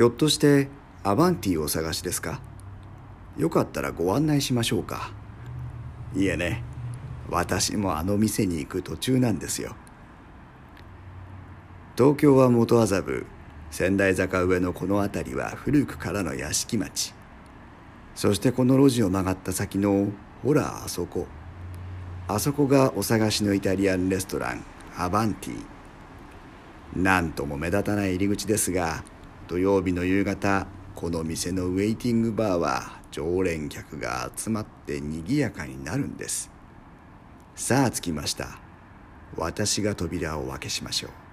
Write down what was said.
ひょっとしてアバンティをお探しですか？よかったらご案内しましょうか。いえね。私もあの店に行く途中なんですよ。東京は元麻布仙台坂上のこの辺りは古くからの屋敷町。そしてこの路地を曲がった先のほらあそこ。あそこがお探しのイタリアンレストランアバンティなんとも目立たない入り口ですが土曜日の夕方この店のウェイティングバーは常連客が集まって賑やかになるんです。さあ着きました。私が扉を開けしましょう。